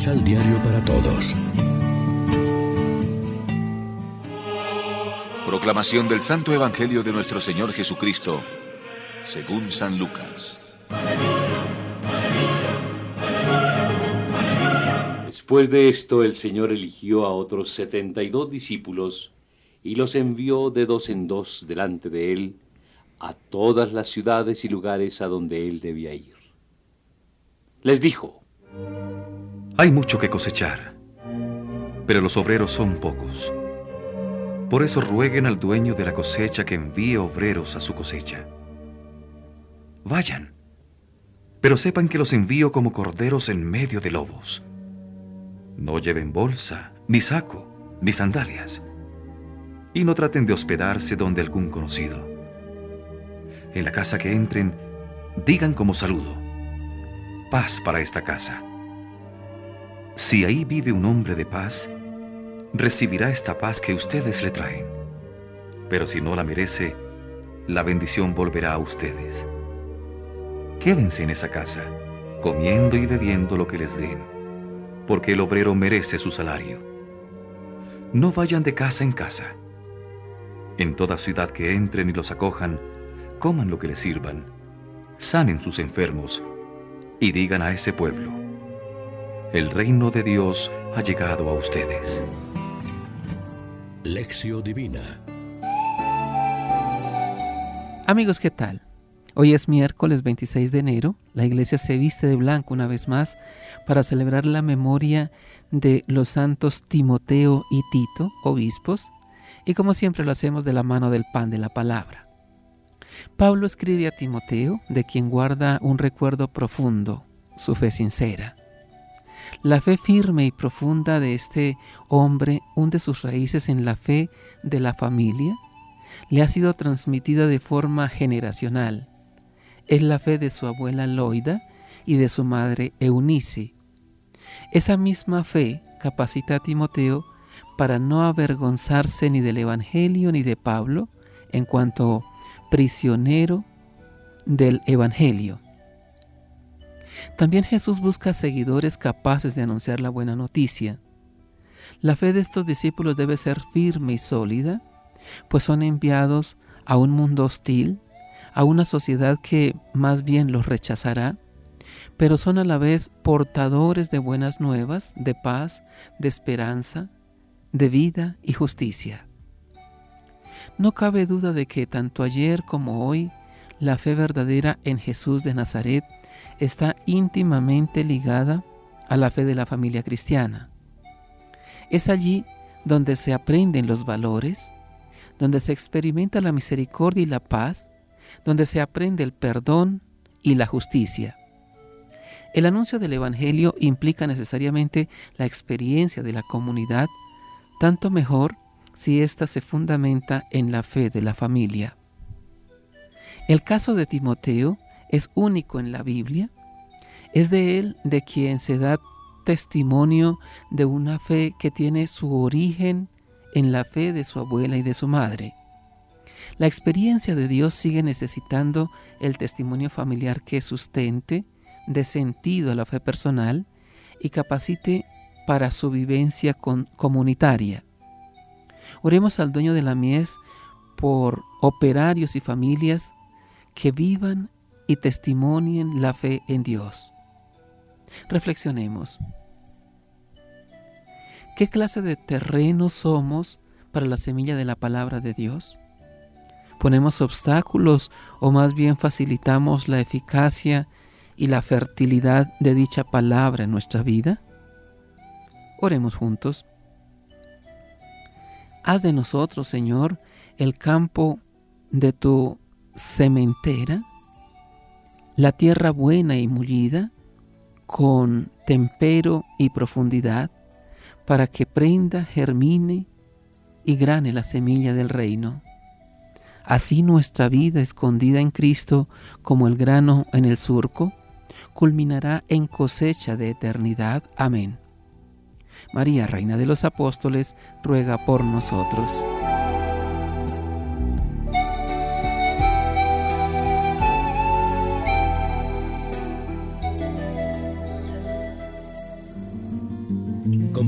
Misal Diario para Todos. Proclamación del Santo Evangelio de nuestro Señor Jesucristo, según San Lucas. Después de esto, el Señor eligió a otros setenta y dos discípulos y los envió de dos en dos delante de él a todas las ciudades y lugares a donde él debía ir. Les dijo, Hay mucho que cosechar, pero los obreros son pocos. Por eso rueguen al dueño de la cosecha que envíe obreros a su cosecha. Vayan, pero sepan que los envío como corderos en medio de lobos. No lleven bolsa, ni saco, ni sandalias, y no traten de hospedarse donde algún conocido. En la casa que entren, digan como saludo, paz para esta casa. Si ahí vive un hombre de paz, recibirá esta paz que ustedes le traen. Pero si no la merece, la bendición volverá a ustedes. Quédense en esa casa, comiendo y bebiendo lo que les den, porque el obrero merece su salario. No vayan de casa en casa. En toda ciudad que entren y los acojan, coman lo que les sirvan, sanen sus enfermos y digan a ese pueblo, el reino de Dios ha llegado a ustedes. Lección Divina Amigos, ¿qué tal? Hoy es miércoles 26 de enero. La iglesia se viste de blanco una vez más para celebrar la memoria de los santos Timoteo y Tito, obispos, y como siempre lo hacemos de la mano del pan de la palabra. Pablo escribe a Timoteo, de quien guarda un recuerdo profundo, su fe sincera. La fe firme y profunda de este hombre hunde sus raíces en la fe de la familia, le ha sido transmitida de forma generacional. Es la fe de su abuela Loida y de su madre Eunice. Esa misma fe capacita a Timoteo para no avergonzarse ni del Evangelio ni de Pablo en cuanto prisionero del Evangelio. También Jesús busca seguidores capaces de anunciar la buena noticia. La fe de estos discípulos debe ser firme y sólida, pues son enviados a un mundo hostil, a una sociedad que más bien los rechazará, pero son a la vez portadores de buenas nuevas, de paz, de esperanza, de vida y justicia. No cabe duda de que tanto ayer como hoy la fe verdadera en Jesús de Nazaret está íntimamente ligada a la fe de la familia cristiana. Es allí donde se aprenden los valores, donde se experimenta la misericordia y la paz, donde se aprende el perdón y la justicia. El anuncio del Evangelio implica necesariamente la experiencia de la comunidad, tanto mejor si ésta se fundamenta en la fe de la familia. El caso de Timoteo es único en la Biblia. Es de él de quien se da testimonio de una fe que tiene su origen en la fe de su abuela y de su madre. La experiencia de Dios sigue necesitando el testimonio familiar que sustente, de sentido a la fe personal y capacite para su vivencia comunitaria. Oremos al dueño de la mies por operarios y familias que vivan y testimonien la fe en Dios. Reflexionemos. ¿Qué clase de terreno somos para la semilla de la palabra de Dios? ¿Ponemos obstáculos o más bien facilitamos la eficacia y la fertilidad de dicha palabra en nuestra vida? Oremos juntos. Haz de nosotros, Señor, el campo de tu sementera, la tierra buena y mullida, con tempero y profundidad, para que prenda, germine y grane la semilla del reino. Así nuestra vida escondida en Cristo como el grano en el surco, culminará en cosecha de eternidad. Amén. María, Reina de los Apóstoles, ruega por nosotros.